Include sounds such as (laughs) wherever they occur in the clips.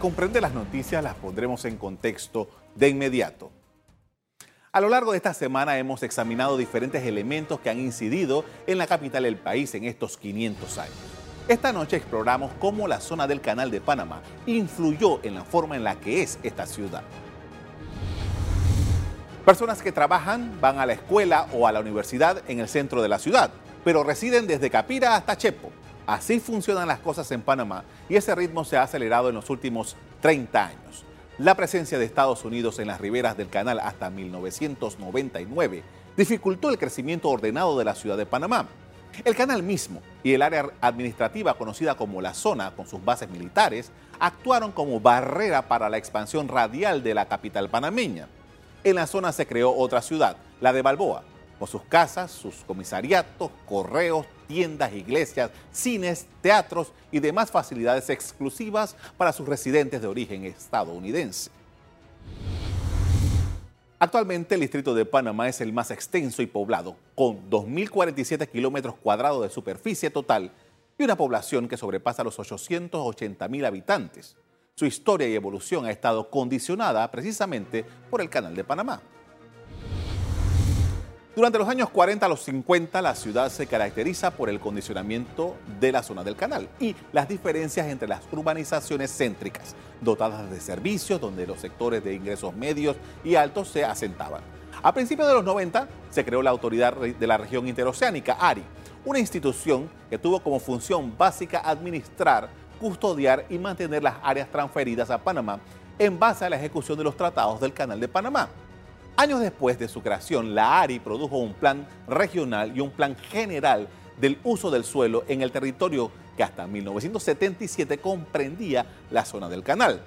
comprender las noticias las pondremos en contexto de inmediato. A lo largo de esta semana hemos examinado diferentes elementos que han incidido en la capital del país en estos 500 años. Esta noche exploramos cómo la zona del Canal de Panamá influyó en la forma en la que es esta ciudad. Personas que trabajan van a la escuela o a la universidad en el centro de la ciudad, pero residen desde Capira hasta Chepo. Así funcionan las cosas en Panamá y ese ritmo se ha acelerado en los últimos 30 años. La presencia de Estados Unidos en las riberas del canal hasta 1999 dificultó el crecimiento ordenado de la ciudad de Panamá. El canal mismo y el área administrativa conocida como la zona, con sus bases militares, actuaron como barrera para la expansión radial de la capital panameña. En la zona se creó otra ciudad, la de Balboa, con sus casas, sus comisariatos, correos, tiendas, iglesias, cines, teatros y demás facilidades exclusivas para sus residentes de origen estadounidense. Actualmente el distrito de Panamá es el más extenso y poblado, con 2.047 kilómetros cuadrados de superficie total y una población que sobrepasa los 880.000 habitantes. Su historia y evolución ha estado condicionada precisamente por el Canal de Panamá. Durante los años 40 a los 50, la ciudad se caracteriza por el condicionamiento de la zona del canal y las diferencias entre las urbanizaciones céntricas, dotadas de servicios donde los sectores de ingresos medios y altos se asentaban. A principios de los 90 se creó la Autoridad de la Región Interoceánica, ARI, una institución que tuvo como función básica administrar, custodiar y mantener las áreas transferidas a Panamá en base a la ejecución de los tratados del Canal de Panamá. Años después de su creación, la ARI produjo un plan regional y un plan general del uso del suelo en el territorio que hasta 1977 comprendía la zona del canal.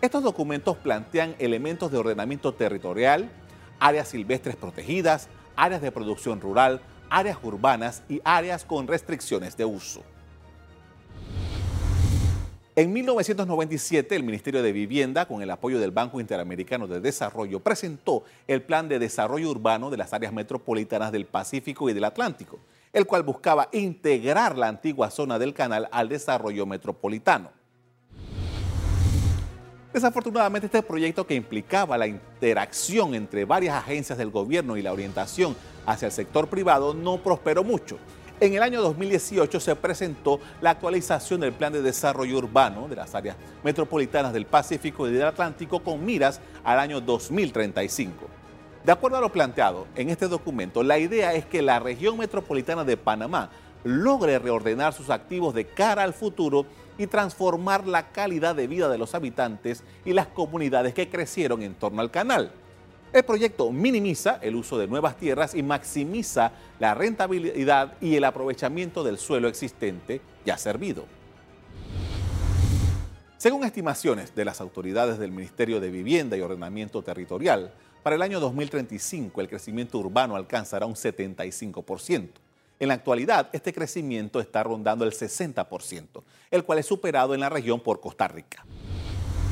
Estos documentos plantean elementos de ordenamiento territorial, áreas silvestres protegidas, áreas de producción rural, áreas urbanas y áreas con restricciones de uso. En 1997, el Ministerio de Vivienda, con el apoyo del Banco Interamericano de Desarrollo, presentó el Plan de Desarrollo Urbano de las áreas metropolitanas del Pacífico y del Atlántico, el cual buscaba integrar la antigua zona del canal al desarrollo metropolitano. Desafortunadamente, este proyecto que implicaba la interacción entre varias agencias del gobierno y la orientación hacia el sector privado no prosperó mucho en el año 2018 se presentó la actualización del Plan de Desarrollo Urbano de las áreas metropolitanas del Pacífico y del Atlántico con miras al año 2035. De acuerdo a lo planteado en este documento, la idea es que la región metropolitana de Panamá logre reordenar sus activos de cara al futuro y transformar la calidad de vida de los habitantes y las comunidades que crecieron en torno al canal. El proyecto minimiza el uso de nuevas tierras y maximiza la rentabilidad y el aprovechamiento del suelo existente ya servido. Según estimaciones de las autoridades del Ministerio de Vivienda y Ordenamiento Territorial, para el año 2035 el crecimiento urbano alcanzará un 75%. En la actualidad, este crecimiento está rondando el 60%, el cual es superado en la región por Costa Rica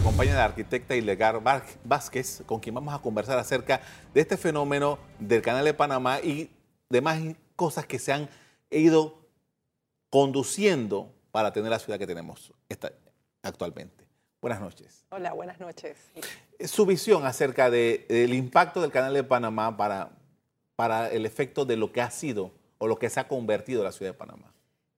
acompaña la arquitecta Ilegar Vázquez, con quien vamos a conversar acerca de este fenómeno del Canal de Panamá y demás cosas que se han ido conduciendo para tener la ciudad que tenemos actualmente. Buenas noches. Hola, buenas noches. Su visión acerca del impacto del Canal de Panamá para, para el efecto de lo que ha sido o lo que se ha convertido la ciudad de Panamá.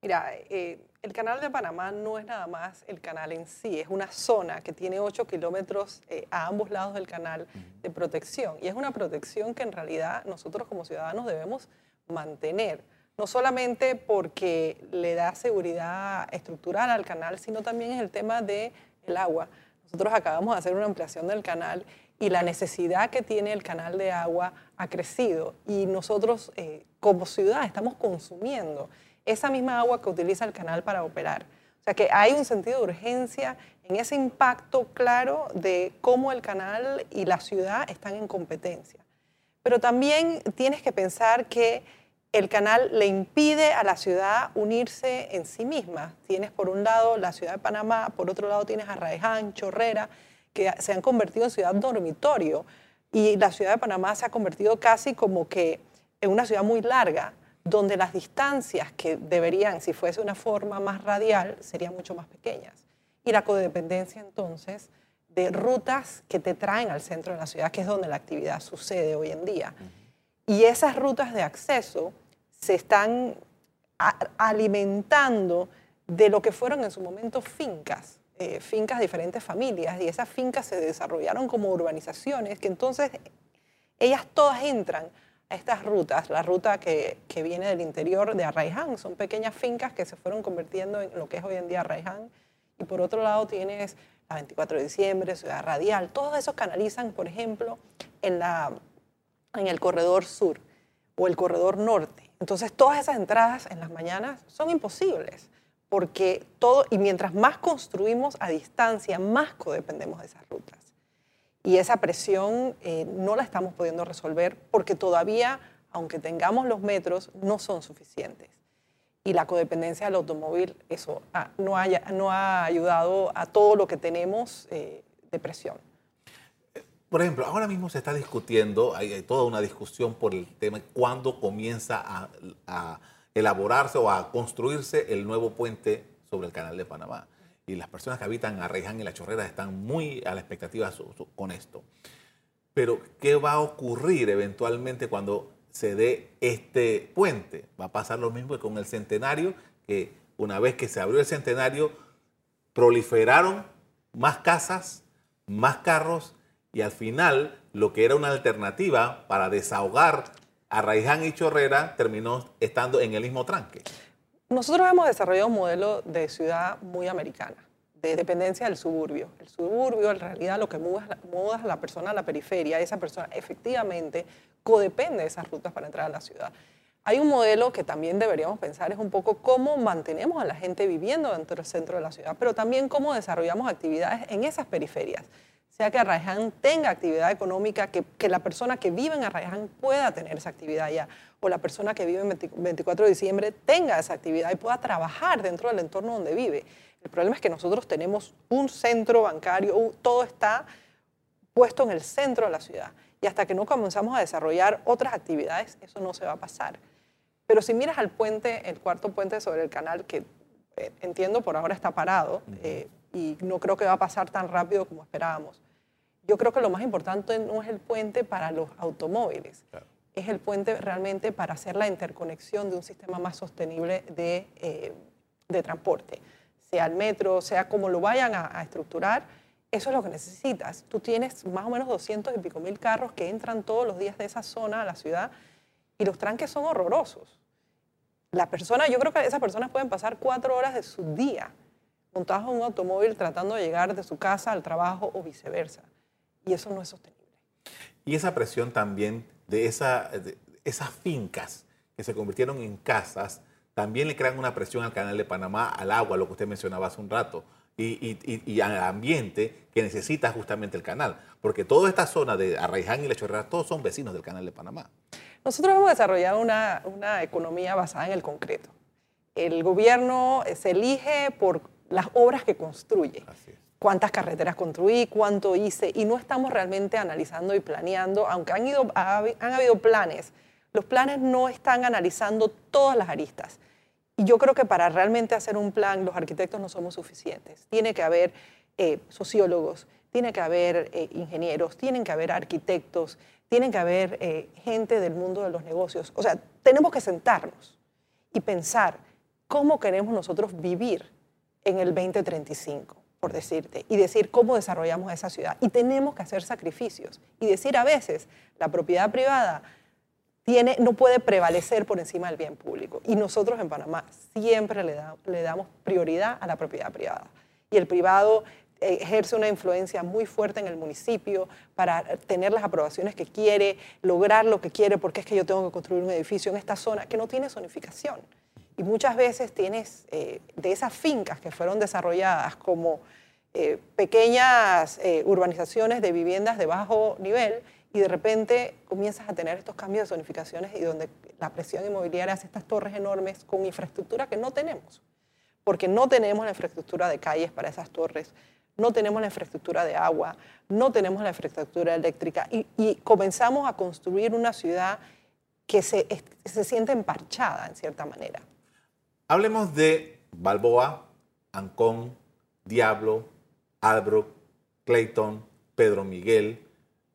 Mira, eh, el canal de Panamá no es nada más el canal en sí, es una zona que tiene 8 kilómetros eh, a ambos lados del canal de protección. Y es una protección que en realidad nosotros como ciudadanos debemos mantener. No solamente porque le da seguridad estructural al canal, sino también es el tema del el agua. Nosotros acabamos de hacer una ampliación del canal y la necesidad que tiene el canal de agua ha crecido. Y nosotros eh, como ciudad estamos consumiendo esa misma agua que utiliza el canal para operar. O sea que hay un sentido de urgencia en ese impacto claro de cómo el canal y la ciudad están en competencia. Pero también tienes que pensar que el canal le impide a la ciudad unirse en sí misma. Tienes por un lado la ciudad de Panamá, por otro lado tienes a Chorrera, que se han convertido en ciudad dormitorio y la ciudad de Panamá se ha convertido casi como que en una ciudad muy larga donde las distancias que deberían, si fuese una forma más radial, serían mucho más pequeñas. y la codependencia entonces de rutas que te traen al centro de la ciudad, que es donde la actividad sucede hoy en día. Y esas rutas de acceso se están alimentando de lo que fueron en su momento fincas, eh, fincas de diferentes familias, y esas fincas se desarrollaron como urbanizaciones, que entonces ellas todas entran estas rutas, la ruta que, que viene del interior de Arraiján, son pequeñas fincas que se fueron convirtiendo en lo que es hoy en día Arraiján, y por otro lado tienes la 24 de diciembre, Ciudad Radial, todos esos canalizan, por ejemplo, en, la, en el corredor sur o el corredor norte. Entonces, todas esas entradas en las mañanas son imposibles, porque todo, y mientras más construimos a distancia, más codependemos de esas rutas. Y esa presión eh, no la estamos pudiendo resolver porque todavía, aunque tengamos los metros, no son suficientes y la codependencia del automóvil, eso no, haya, no ha ayudado a todo lo que tenemos eh, de presión. Por ejemplo, ahora mismo se está discutiendo, hay, toda una discusión por el tema de cuándo comienza a, a, elaborarse o a construirse el nuevo puente sobre el canal de Panamá. Y las personas que habitan a Reján y La Chorrera están muy a la expectativa con esto. Pero, ¿qué va a ocurrir eventualmente cuando se dé este puente. Va a pasar lo mismo que con el centenario, que una vez que se abrió el centenario, proliferaron más casas, más carros y al final lo que era una alternativa para desahogar a Raiján y Chorrera terminó estando en el mismo tranque. Nosotros hemos desarrollado un modelo de ciudad muy americana, de dependencia del suburbio. El suburbio en realidad lo que muda, muda a la persona a la periferia, esa persona efectivamente codepende de esas rutas para entrar a la ciudad. Hay un modelo que también deberíamos pensar, es un poco cómo mantenemos a la gente viviendo dentro del centro de la ciudad, pero también cómo desarrollamos actividades en esas periferias. Sea que Arraiján tenga actividad económica, que, que la persona que vive en Arraiján pueda tener esa actividad ya, o la persona que vive en 24 de diciembre tenga esa actividad y pueda trabajar dentro del entorno donde vive. El problema es que nosotros tenemos un centro bancario, todo está puesto en el centro de la ciudad y hasta que no comenzamos a desarrollar otras actividades, eso no se va a pasar. Pero si miras al puente, el cuarto puente sobre el canal, que eh, entiendo por ahora está parado eh, y no creo que va a pasar tan rápido como esperábamos, yo creo que lo más importante no es el puente para los automóviles, es el puente realmente para hacer la interconexión de un sistema más sostenible de, eh, de transporte, sea el metro, sea como lo vayan a estructurar eso es lo que necesitas. Tú tienes más o menos 200 y pico mil carros que entran todos los días de esa zona a la ciudad y los tranques son horrorosos. La persona, yo creo que esas personas pueden pasar cuatro horas de su día montados en un automóvil tratando de llegar de su casa al trabajo o viceversa. Y eso no es sostenible. Y esa presión también de, esa, de esas fincas que se convirtieron en casas, también le crean una presión al canal de Panamá, al agua, lo que usted mencionaba hace un rato y, al ambiente que necesita justamente el canal. Porque toda esta zona de Arraiján y La Chorrera, todos son vecinos del canal de Panamá. Nosotros hemos desarrollado una, una economía basada en el concreto. El gobierno se elige por las obras que construye. Cuántas carreteras construí, cuánto hice, y no estamos realmente analizando y planeando, aunque han, ido, han habido planes. Los planes no están analizando todas las aristas. Y yo creo que para realmente hacer un plan, los arquitectos no somos suficientes. Tiene que haber eh, sociólogos, tiene que haber eh, ingenieros, tienen que haber arquitectos, tienen que haber eh, gente del mundo de los negocios. O sea, tenemos que sentarnos y pensar cómo queremos nosotros vivir en el 2035, decirte, y decir cómo desarrollamos esa ciudad. Y tenemos que hacer sacrificios y decir a veces la propiedad privada no puede prevalecer por encima del bien público. Y nosotros en Panamá siempre le, le damos prioridad a la propiedad privada. Y el privado eh, ejerce una influencia muy fuerte en el municipio para tener las aprobaciones que quiere, lograr lo que quiere, porque es que yo tengo que construir un edificio en esta zona que no tiene zonificación. Y muchas veces tienes eh, de esas fincas que fueron desarrolladas como eh, pequeñas urbanizaciones de viviendas de bajo nivel, y de repente comienzas a tener estos cambios de zonificaciones y donde la presión inmobiliaria hace estas torres enormes con infraestructura que no tenemos, porque no tenemos la infraestructura de calles para esas torres, no tenemos la infraestructura de agua, no tenemos la infraestructura eléctrica y, comenzamos a construir una ciudad que se, se siente emparchada en cierta manera. Hablemos de Balboa, Ancón, Diablo, Albrook, Clayton, Pedro Miguel,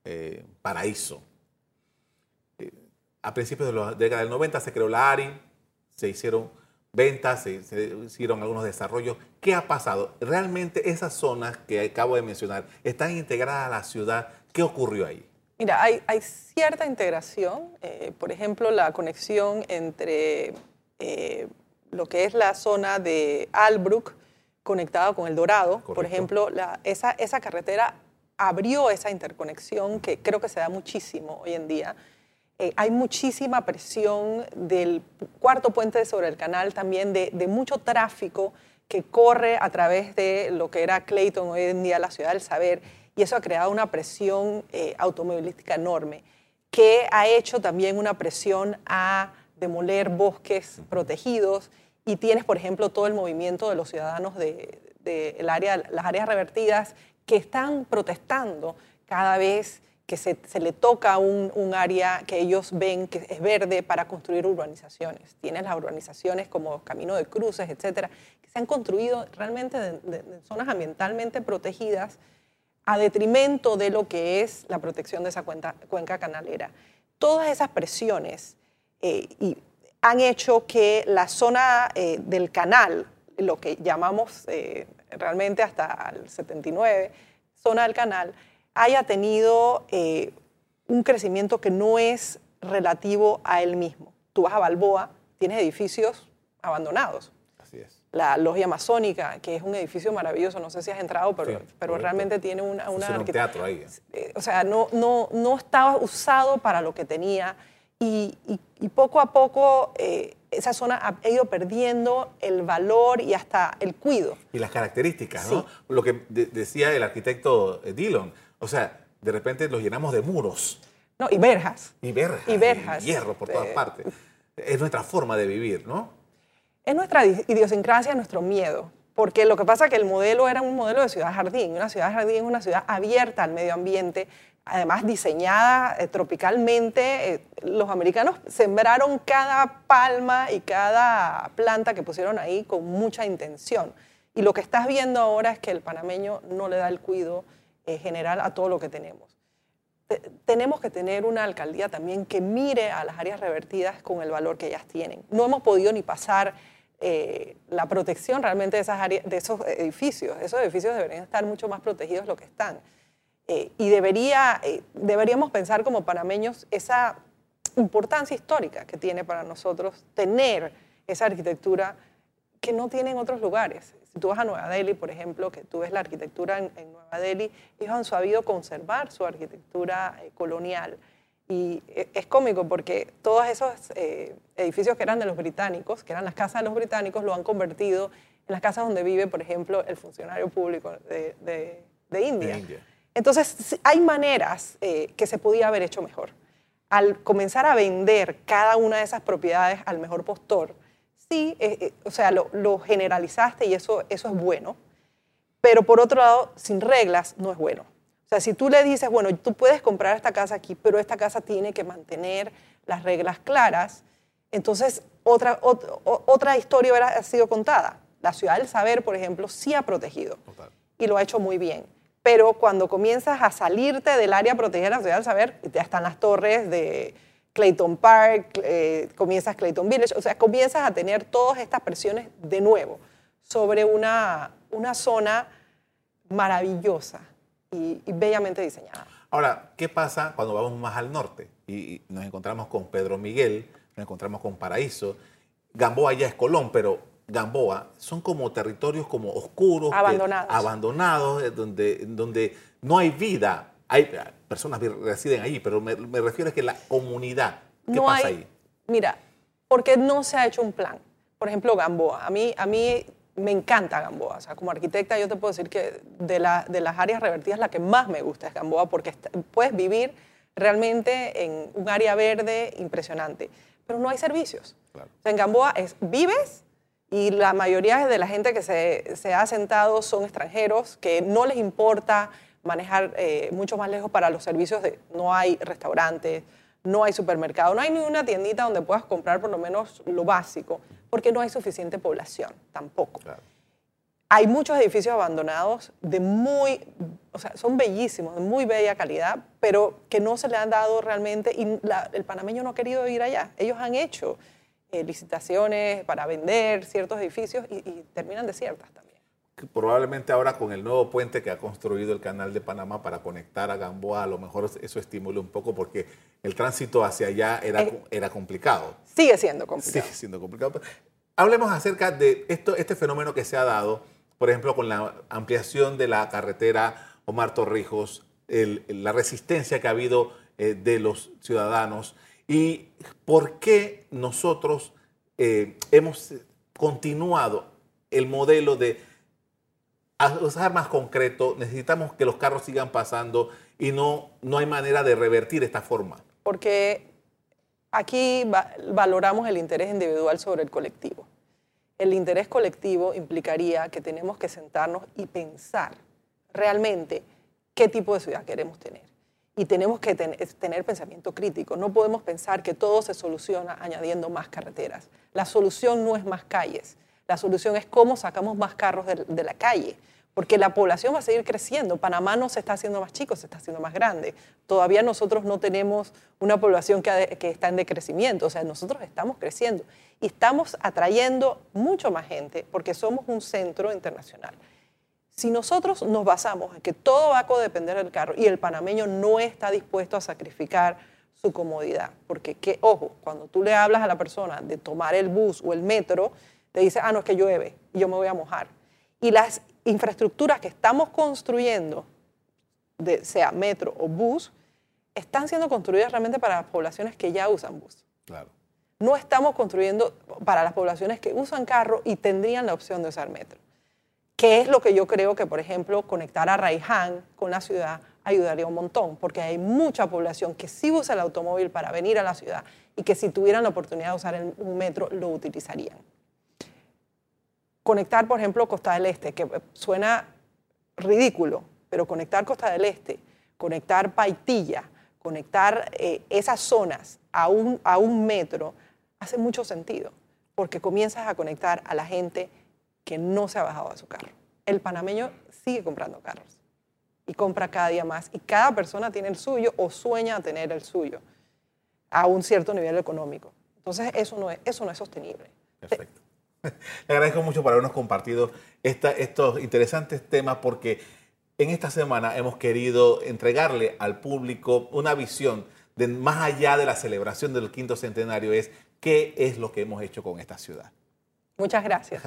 eh, Paraíso. Eh, a principios de la década del 90 se creó la ARI, se hicieron ventas, se, hicieron algunos desarrollos. ¿Qué ha pasado? Realmente esas zonas que acabo de mencionar están integradas a la ciudad. ¿Qué ocurrió ahí? Mira, hay, cierta integración. Eh, por ejemplo, la conexión entre lo que es la zona de Albrook conectada con El Dorado. Por ejemplo, esa, esa carretera abrió esa interconexión que creo que se da muchísimo hoy en día. Eh, hay muchísima presión del cuarto puente sobre el canal, también de, mucho tráfico que corre a través de lo que era Clayton, hoy en día la ciudad del saber, y eso ha creado una presión eh, automovilística enorme, que ha hecho también una presión a demoler bosques protegidos, y tienes, por ejemplo, todo el movimiento de los ciudadanos de, área, las áreas revertidas que están protestando cada vez que se, le toca un, un, área que ellos ven que es verde para construir urbanizaciones. Tienes las urbanizaciones como Camino de Cruces, etcétera, que se han construido realmente en zonas ambientalmente protegidas a detrimento de lo que es la protección de esa cuenca canalera. Todas esas presiones eh, y han hecho que la zona eh, del canal, lo que llamamos eh, realmente hasta el 79, zona del canal, haya tenido eh, un crecimiento que no es relativo a él mismo. Tú vas a Balboa, tienes edificios abandonados. Así es. La Logia Masónica, que es un edificio maravilloso, no sé si has entrado, pero, pero realmente tiene una... una un teatro ahí. O sea, no, no, no estaba usado para lo que tenía y, poco a poco eh, esa zona ha ido perdiendo el valor y hasta el cuido. Y las características, ¿no? Lo que decía el arquitecto eh, Dillon, o sea, de repente los llenamos de muros. No, y verjas. Y verjas. Y verjas. hierro por todas partes. Es nuestra forma de vivir, ¿no? Es nuestra idiosincrasia, nuestro miedo. Porque lo que pasa es que el modelo era un modelo de ciudad jardín. Una ciudad jardín es una ciudad abierta al medio ambiente, además diseñada eh, tropicalmente. Eh, los americanos sembraron cada palma y cada planta que pusieron ahí con mucha intención. Y lo que estás viendo ahora es que el panameño no le da el cuidado eh, general a todo lo que tenemos. tenemos que tener una alcaldía también que mire a las áreas revertidas con el valor que ellas tienen. No hemos podido ni pasar la protección realmente de, esas áreas, de esos edificios. Esos edificios deberían estar mucho más protegidos de lo que están. Eh, y debería, eh, deberíamos pensar como panameños esa importancia histórica que tiene para nosotros tener esa arquitectura que no tienen otros lugares. Si tú vas a Nueva Delhi, por ejemplo, que tú ves la arquitectura en, Nueva Delhi, ellos han sabido conservar su arquitectura eh, colonial. Y es cómico porque todos esos edificios que eran de los británicos, que eran las casas de los británicos, lo han convertido en las casas donde vive, por ejemplo, el funcionario público de, de India. Entonces, hay maneras eh, que se podía haber hecho mejor. Al comenzar a vender cada una de esas propiedades al mejor postor, sí, eh, eh, o sea, lo, generalizaste y eso, eso es bueno, pero por otro lado, sin reglas no es bueno. O sea, si tú le dices, bueno, tú puedes comprar esta casa aquí, pero esta casa tiene que mantener las reglas claras, entonces otra, otra, historia hubiera sido contada. La ciudad del saber, por ejemplo, sí ha protegido y lo ha hecho muy bien pero cuando comienzas a salirte del área protegida de la ciudad del saber, ya están las torres de Clayton Park, eh, comienzas Clayton Village, o sea, comienzas a tener todas estas presiones de nuevo sobre una, una zona maravillosa y, bellamente diseñada. Ahora, ¿qué pasa cuando vamos más al norte y, nos encontramos con Pedro Miguel, nos encontramos con Paraíso? Gamboa ya es Colón, pero Gamboa son como territorios como oscuros, abandonados, abandonados eh, donde, donde no hay vida. Hay personas que residen ahí, pero me, refiero a que la comunidad, ¿qué pasa ahí? Mira, porque no se ha hecho un plan. Por ejemplo, Gamboa. A mí, a mí me encanta Gamboa. O sea, como arquitecta yo te puedo decir que de, la, de las áreas revertidas la que más me gusta es Gamboa porque puedes vivir realmente en un área verde impresionante. Pero no hay servicios. en Gamboa es, vives y la mayoría de la gente que se, ha sentado son extranjeros que no les importa manejar eh, mucho más lejos para los servicios de no hay restaurantes, no hay supermercado, no hay ni una tiendita donde puedas comprar por lo menos lo básico, porque no hay suficiente población tampoco. hay muchos edificios abandonados de muy, o sea, son bellísimos, de muy bella calidad, pero que no se le han dado realmente, y el panameño no ha querido ir allá. Ellos han hecho eh, licitaciones para vender ciertos edificios y, y terminan desiertas también. Probablemente ahora con el nuevo puente que ha construido el Canal de Panamá para conectar a Gamboa, a lo mejor eso estimula un poco porque el tránsito hacia allá era, eh, era complicado. Sigue siendo complicado. Sigue siendo complicado. Hablemos acerca de esto, este fenómeno que se ha dado por ejemplo, con la ampliación de la carretera Omar Torrijos, la resistencia que ha habido eh, de los ciudadanos y por qué nosotros eh, hemos continuado el modelo de usar más concreto, necesitamos que los carros sigan pasando y no, no hay manera de revertir esta forma. Porque aquí valoramos el interés individual sobre el colectivo el interés colectivo implicaría que tenemos que sentarnos y pensar realmente qué tipo de ciudad queremos tener. Y tenemos que tener pensamiento crítico. No podemos pensar que todo se soluciona añadiendo más carreteras. La solución no es más calles. La solución es cómo sacamos más carros de la calle porque la población va a seguir creciendo. Panamá no se está haciendo más chico, se está haciendo más grande. Todavía nosotros no tenemos una población que, está en decrecimiento, o sea, nosotros estamos creciendo y estamos atrayendo mucho más gente porque somos un centro internacional. Si nosotros nos basamos en que todo va a codepender del carro y el panameño no está dispuesto a sacrificar su comodidad, porque, que, ojo, cuando tú le hablas a la persona de tomar el bus o el metro, te dice, ah, no, es que llueve y yo me voy a mojar. Y las infraestructuras que estamos construyendo, de, sea metro o bus, están siendo construidas realmente para las poblaciones que ya usan bus. Claro. No estamos construyendo para las poblaciones que usan carro y tendrían la opción de usar metro. Que es lo que yo creo que, por ejemplo, conectar a Raiján con la ciudad ayudaría un montón, porque hay mucha población que sí usa el automóvil para venir a la ciudad y que si tuvieran la oportunidad de usar un metro lo utilizarían. Conectar, por ejemplo, Costa del Este, que suena ridículo, pero conectar Costa del Este, conectar Paitilla, conectar eh, esas zonas a un, a un metro, hace mucho sentido, porque comienzas a conectar a la gente que no se ha bajado de su carro. El panameño sigue comprando carros y compra cada día más y cada persona tiene el suyo o sueña tener el suyo a un cierto nivel económico. Entonces eso no es, eso no es sostenible. Perfecto. (laughs) Le agradezco mucho por habernos compartido estos interesantes temas porque en esta semana hemos querido entregarle al público una visión de más allá de la celebración del quinto centenario es qué es lo que hemos hecho con esta ciudad. Muchas gracias.